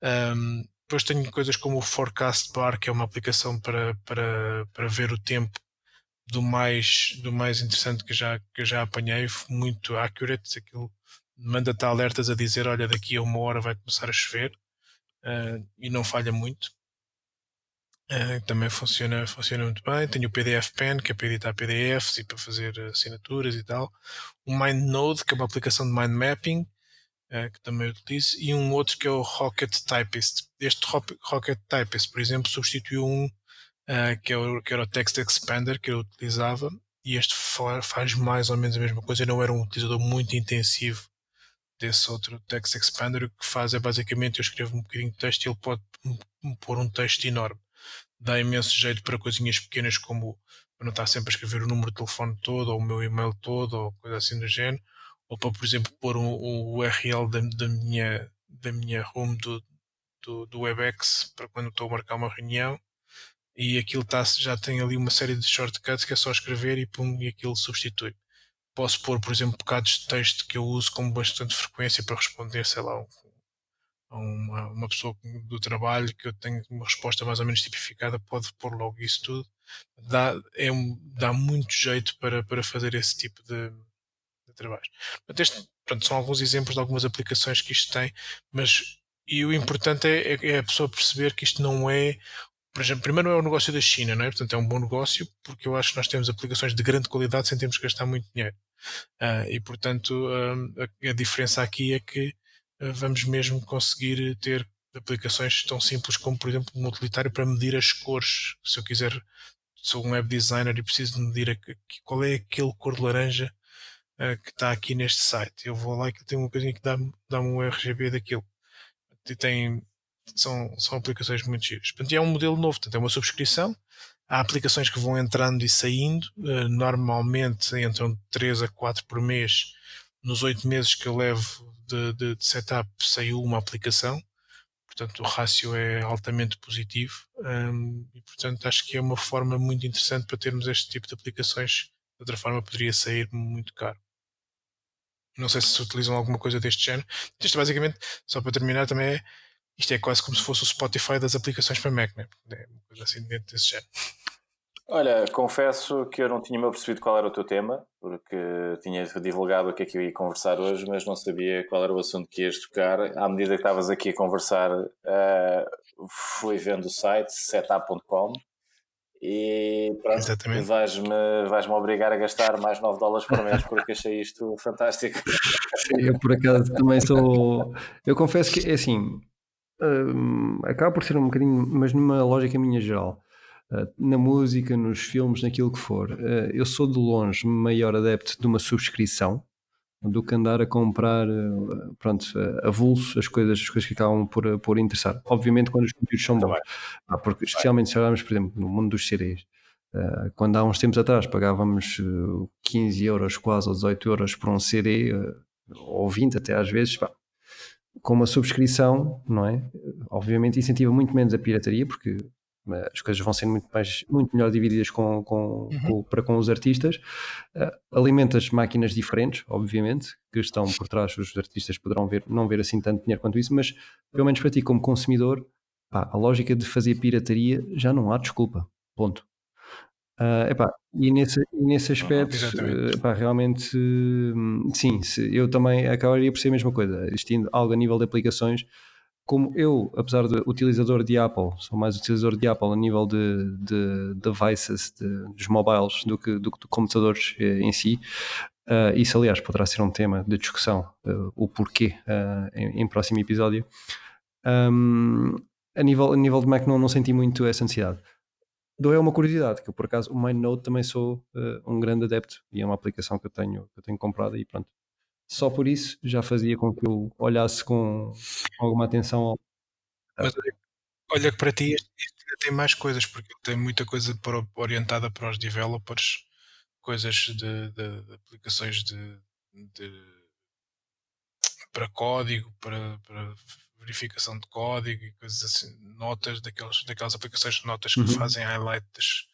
Um, depois tenho coisas como o Forecast Bar, que é uma aplicação para, para, para ver o tempo do mais, do mais interessante que já, que já apanhei, muito accurate. Aquilo manda-te alertas a dizer: olha, daqui a uma hora vai começar a chover uh, e não falha muito. Uh, também funciona, funciona muito bem. Tenho o PDF Pen, que é para editar PDFs e para fazer assinaturas e tal. O MindNode, que é uma aplicação de mind mapping, uh, que também utilizo. E um outro que é o Rocket Typist. Este Rocket Typist, por exemplo, substituiu um uh, que, é o, que era o Text Expander que eu utilizava. E este faz mais ou menos a mesma coisa. Eu não era um utilizador muito intensivo desse outro Text Expander. O que faz é basicamente eu escrevo um bocadinho de texto e ele pode pôr um texto enorme dá imenso jeito para coisinhas pequenas como para não estar sempre a escrever o número de telefone todo ou o meu e-mail todo ou coisa assim do género ou para por exemplo pôr um, um URL da, da, minha da minha home do, do, do WebEx para quando estou a marcar uma reunião e aquilo tá, já tem ali uma série de shortcuts que é só escrever e pum, e aquilo substitui. Posso pôr, por exemplo, bocados de texto que eu uso com bastante frequência para responder, sei lá, um, uma, uma pessoa do trabalho que eu tenho uma resposta mais ou menos tipificada, pode pôr logo isso tudo. Dá, é um, dá muito jeito para, para fazer esse tipo de, de trabalhos. Portanto, este, são alguns exemplos de algumas aplicações que isto tem, mas e o importante é, é, é a pessoa perceber que isto não é por exemplo, primeiro é um negócio da China, não é? Portanto, é um bom negócio porque eu acho que nós temos aplicações de grande qualidade sem termos que gastar muito dinheiro. Uh, e, portanto, uh, a, a, diferença aqui é que vamos mesmo conseguir ter aplicações tão simples como, por exemplo, um utilitário para medir as cores. Se eu quiser, sou um web designer e preciso medir a, qual é aquele cor de laranja uh, que está aqui neste site. Eu vou lá e tem uma coisinha que dá-me dá um RGB daquilo. E tem, são, são aplicações muito giras. Portanto, é um modelo novo, portanto, é uma subscrição. há aplicações que vão entrando e saindo, uh, normalmente entram 3 a 4 por mês. Nos 8 meses que eu levo de, de, de setup saiu uma aplicação, portanto o rácio é altamente positivo um, e portanto acho que é uma forma muito interessante para termos este tipo de aplicações, de outra forma poderia sair muito caro. Não sei se utilizam alguma coisa deste género. Isto basicamente, só para terminar, também é isto é quase como se fosse o Spotify das aplicações para Mac, né? é uma coisa assim dentro desse género. Olha, confesso que eu não tinha me percebido qual era o teu tema, porque tinha divulgado o que é que eu ia conversar hoje, mas não sabia qual era o assunto que ias tocar. À medida que estavas aqui a conversar, uh, fui vendo o site setup.com e pronto, vais-me vais -me obrigar a gastar mais 9 dólares por mês porque achei isto fantástico. Sim, eu por acaso também sou. Eu confesso que é assim, um, acaba por ser um bocadinho, mas numa lógica minha geral. Na música, nos filmes, naquilo que for. Uh, eu sou de longe maior adepto de uma subscrição do que andar a comprar uh, pronto, avulso as coisas, as coisas que acabam por, por interessar. Obviamente quando os conteúdos são bons. Ah, porque, especialmente se olharmos, por exemplo, no mundo dos CDs. Quando há uns tempos atrás pagávamos 15 euros quase ou 18 euros por um CD, ou 20 até às vezes, pá, com uma subscrição, não é? Obviamente incentiva muito menos a pirataria, porque eh, as coisas vão sendo muito, mais, muito melhor divididas com, com, uhum. com para com os artistas. Uh, alimentas máquinas diferentes, obviamente, que estão por trás, os artistas poderão ver, não ver assim tanto dinheiro quanto isso, mas pelo menos para ti, como consumidor, pá, a lógica de fazer pirataria já não há desculpa. Ponto. Uh, epá, e nesse, nesse aspecto, uh, epá, realmente, hum, sim, eu também acabaria por ser a mesma coisa, existindo algo a nível de aplicações, como eu, apesar de utilizador de Apple, sou mais utilizador de Apple a nível de, de devices, de, dos mobiles, do que, do computadores eh, em si, uh, isso aliás poderá ser um tema de discussão, o porquê, em, em, próximo episódio. Um, a, nível, a nível de Mac não, não senti muito essa necessidade. Dou é uma curiosidade, que eu por acaso, o MindNote também sou uh, um grande adepto e é uma aplicação que eu tenho, que eu tenho comprado e pronto. Só por isso já fazia com que eu olhasse com alguma atenção ao... Mas olha que para ti este, tem mais coisas, porque tem muita coisa para, orientada para os developers, coisas de, de, de aplicações de, de, para código, para, para verificação de código e coisas assim, notas daquelas, daquelas aplicações de notas que uhum. fazem highlights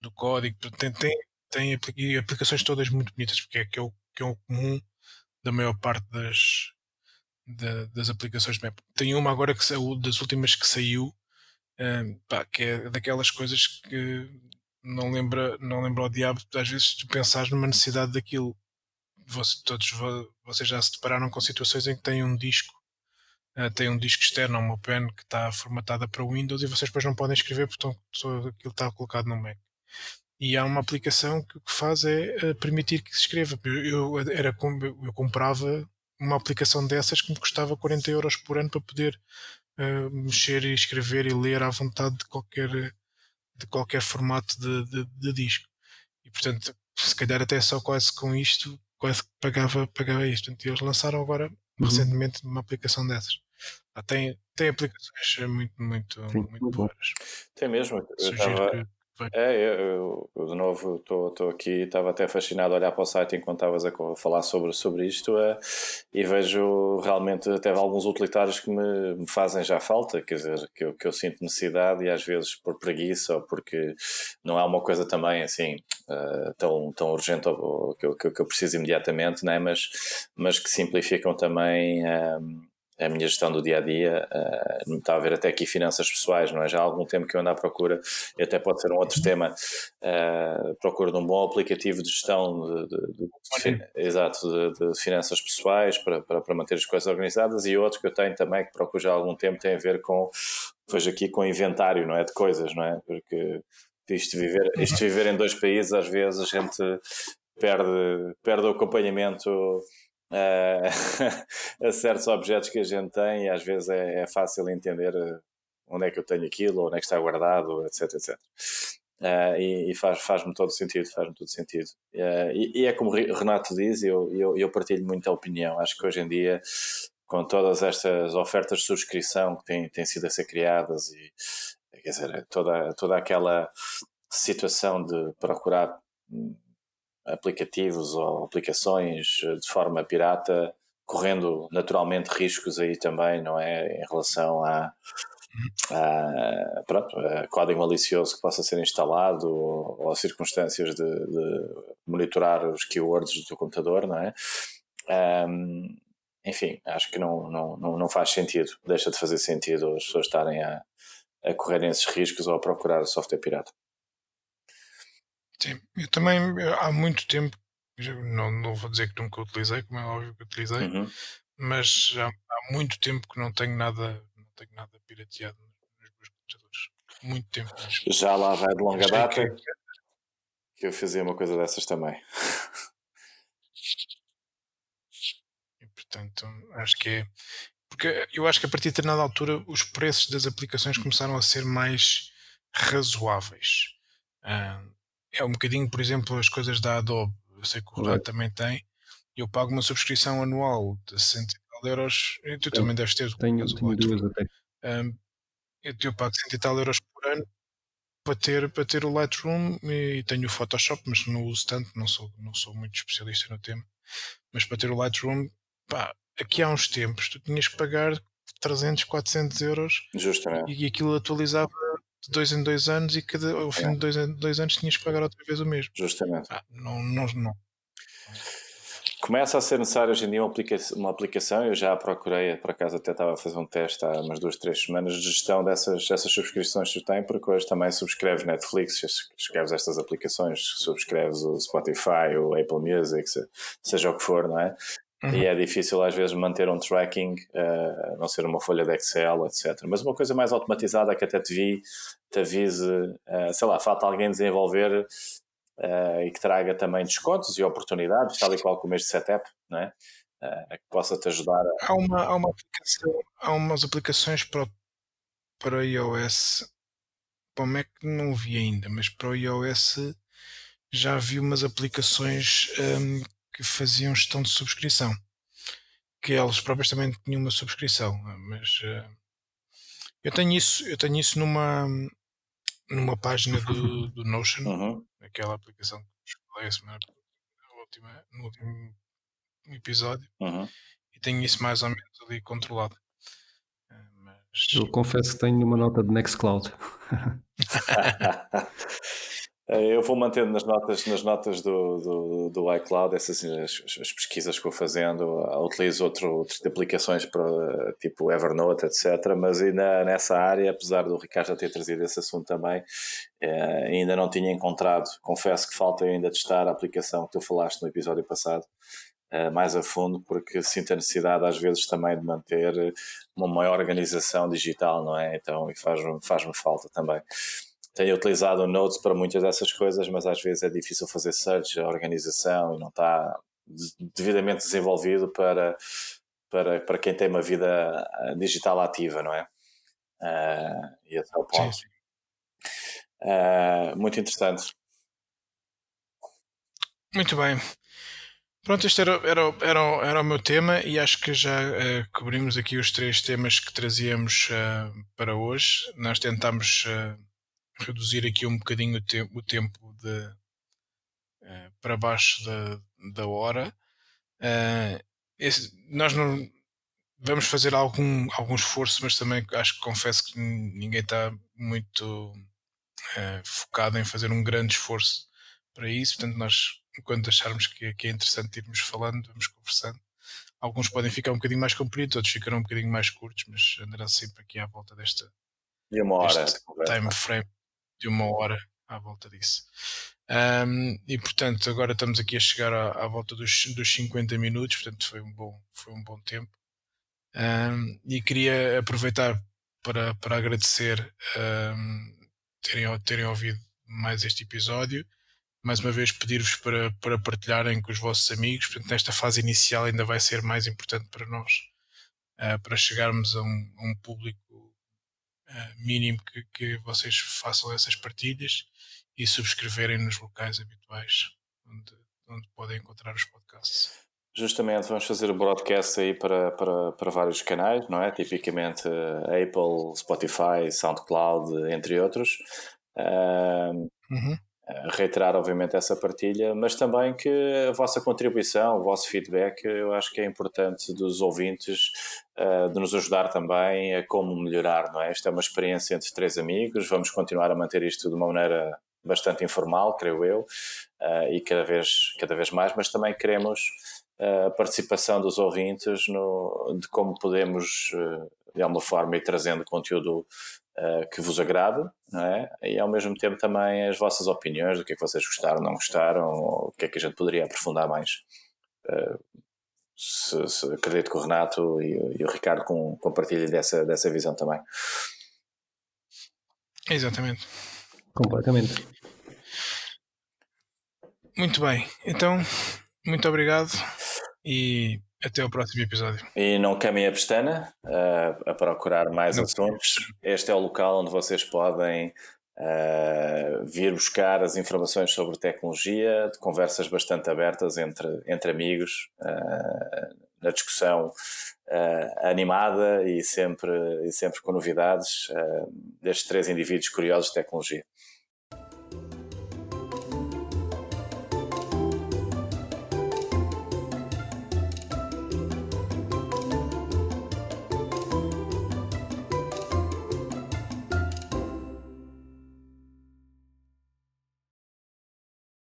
do código. Tem, tem, tem aplicações todas muito bonitas, porque é que é o, que é o comum da maior parte das, da, das aplicações de map. Tem uma agora que saiu, das últimas que saiu, um, pá, que é daquelas coisas que não lembra, não lembra o diabo, às vezes tu pensares numa necessidade daquilo. Você, todos vocês já se depararam com situações em que têm um disco uh, tem um disco externo, uma pen que está formatada para Windows e vocês depois não podem escrever porque aquilo está colocado no Mac. E há uma aplicação que o que faz é uh, permitir que se escreva. Eu, eu, era, eu comprava uma aplicação dessas que me custava 40 euros por ano para poder uh, mexer e escrever e ler à vontade de qualquer, de qualquer formato de, de, de disco. E portanto, se calhar até só quase com isto, quase pagava, pagava isto. Então, eles lançaram agora uhum. recentemente uma aplicação dessas. Ah, tem, tem aplicações muito, muito, Sim, muito boas. Tem mesmo. Eu estava, É, eu, eu, de novo estou aqui, estava até fascinado a olhar para o site enquanto estavas a falar sobre, sobre isto é, e vejo realmente até alguns utilitários que me, me, fazem já falta, quer dizer, que eu, que eu sinto necessidade e às vezes por preguiça ou porque não é uma coisa também assim uh, tão, tão urgente ou, que, eu, que eu preciso imediatamente, né? mas, mas que simplificam também. Um, a minha gestão do dia a dia, uh, está a ver até aqui finanças pessoais, não é? Já há algum tempo que eu ando à procura, e até pode ser um outro tema, uh, procuro de um bom aplicativo de gestão de, de, de, de exato, de, finanças pessoais para, para, para, manter as coisas organizadas, e outro que eu tenho também, que procuro já há algum tempo, tem a ver com, vejo aqui com inventário, não é? De coisas, não é? Porque isto viver, isto viver em dois países, às vezes a gente perde, perde o acompanhamento a certos objetos que a gente tem e às vezes é, é, fácil entender eh, onde é que eu tenho aquilo, onde é que está guardado, etc, etc. Uh, e, e faz, faz-me todo sentido, faz-me todo sentido. Uh, e, e, é como Renato diz, eu, eu, eu partilho muita opinião. Acho que hoje em dia, com todas estas ofertas de subscrição que têm, têm sido a ser criadas e quer dizer, toda, toda aquela situação de procurar hum, aplicativos ou aplicações de forma pirata, correndo naturalmente riscos aí também, não é? Em relação a, a, pronto, a código malicioso que possa ser instalado ou, ou circunstâncias de, de, monitorar os keywords do computador, não é? Um, enfim, acho que não, não, não faz sentido, deixa de fazer sentido as pessoas estarem a, a correrem esses riscos ou a procurar software pirata. Sim, eu também há muito tempo, não, não vou dizer que nunca utilizei, como é óbvio que utilizei, uhum. mas há, há, muito tempo que não tenho nada, não tenho nada pirateado nos meus computadores. Muito tempo. Mesmo. Já lá vai de longa data que... que eu fazia uma coisa dessas também. E portanto, acho que é. Porque eu acho que a partir de determinada altura os preços das aplicações começaram a ser mais razoáveis. Uh, é um bocadinho, por exemplo, as coisas da Adobe. Eu sei que o Renato também tem. Eu pago uma subscrição anual de 60 e tal euros. E tu também deves ter. Tenho, tenho duas até. Um, eu, eu pago 100 e tal euros por ano para ter, para ter o Lightroom e tenho o Photoshop, mas não uso tanto, não sou, não sou muito especialista no tema. Mas para ter o Lightroom, pá, aqui há uns tempos tu tinhas que pagar 300, 400 euros Justamente. e aquilo atualizava de dois em dois anos e cada, ao fim é. de dois, dois anos tinhas que pagar outra vez o mesmo. Justamente. Ah, não, não, não. Começa a ser necessário hoje em dia uma aplicação, uma aplicação, eu já procurei, por acaso até estava a fazer um teste há umas duas, três semanas de gestão dessas, dessas subscrições que tu tens, porque hoje também subscreves Netflix, subscreves estas aplicações, subscreves o Spotify, o Apple Music, seja o que for, não é? Uhum. E é difícil às vezes manter um tracking, uh, não ser uma folha de Excel, etc. Mas uma coisa mais automatizada que até te vi, te avise, uh, sei lá, falta alguém desenvolver uh, e que traga também descontos e oportunidades, tal e qual como este setup, não é? que possa te ajudar a... Há uma, há uma aplicação, há umas aplicações para, para iOS, para o Mac não vi ainda, mas para o iOS já vi umas aplicações um, que faziam gestão de subscrição. Que elas próprias também tinham uma subscrição, mas uh, eu tenho isso, eu tenho isso numa, numa página do, do Notion, uhum. aquela aplicação que falei a semana, última, no último episódio, uhum. e tenho isso mais ou menos ali controlado. Eh, mas... Eu confesso que tenho uma nota de Nextcloud. Eh, eu vou mantendo nas notas, nas notas do, do, do iCloud essas as, as, pesquisas que vou fazendo. Utilizo outro, outras aplicações para tipo Evernote, etc. Mas ainda nessa área, apesar do Ricardo já ter trazido esse assunto também, eh, ainda não tinha encontrado. Confesso que falta ainda testar a aplicação que tu falaste no episódio passado. Eh, mais a fundo, porque sinto a necessidade às vezes também de manter uma maior organização digital, não é? Então, e faz-me faz falta também tenho utilizado o Notes para muitas dessas coisas, mas às vezes é difícil fazer search, a organização e não está devidamente desenvolvido para, para, para quem tem uma vida ah, digital ativa, não é? Uh, e até o ponto. Uh, muito interessante. Muito bem. Pronto, este era, era, era, era o meu tema e acho que já uh, cobrimos aqui os três temas que trazíamos para hoje. Nós tentámos reduzir aqui um bocadinho o, te o tempo de, uh, para baixo da, da hora. Uh, esse, nós não vamos fazer algum, algum esforço, mas também acho que confesso que ninguém está muito uh, focado em fazer um grande esforço para isso. Portanto, nós, quando acharmos que, que é interessante irmos falando, vamos conversando. Alguns podem ficar um bocadinho mais compridos, outros ficarão um bocadinho mais curtos, mas andará sempre aqui à volta desta, e uma hora time frame de uma hora à volta disso. Um, e portanto, agora estamos aqui a chegar à, à, volta dos, dos 50 minutos, portanto foi um bom, foi um bom tempo. Um, e queria aproveitar para, para agradecer um, terem, terem ouvido mais este episódio. Mais uma vez pedir-vos para, para partilharem com os vossos amigos. Portanto, nesta fase inicial ainda vai ser mais importante para nós, uh, para chegarmos a um, a um público mínimo que, que vocês façam essas partilhas e subscreverem nos locais habituais onde, onde podem encontrar os podcasts. Justamente, vamos fazer o broadcast aí para, para, para vários canais, não é? Tipicamente uh, Apple, Spotify, SoundCloud, entre outros. Uh, uhum. Reiterar, obviamente, essa partilha, mas também que a vossa contribuição, o vosso feedback, eu acho que é importante dos ouvintes, uh, de nos ajudar também a como melhorar, não é? Esta é uma experiência entre três amigos, vamos continuar a manter isto de uma maneira bastante informal, creio eu, uh, e cada vez, cada vez mais, mas também queremos a participação dos ouvintes no, de como podemos, de alguma forma, ir trazendo conteúdo uh, que vos agrade, não é? E ao mesmo tempo também as vossas opiniões, do que é que vocês gostaram, não gostaram, ou o que é que a gente poderia aprofundar mais. Uh, se, se, acredito que o Renato e, e o Ricardo com, compartilhem dessa, dessa visão também. Exatamente. Completamente. Muito bem, então, muito obrigado e até o próximo episódio. E não camem a pestana uh, a procurar mais não assuntos. Este é o local onde vocês podem uh, vir buscar as informações sobre tecnologia, de conversas bastante abertas entre, entre amigos, uh, na discussão animada e sempre, e sempre com novidades destes três indivíduos curiosos de tecnologia.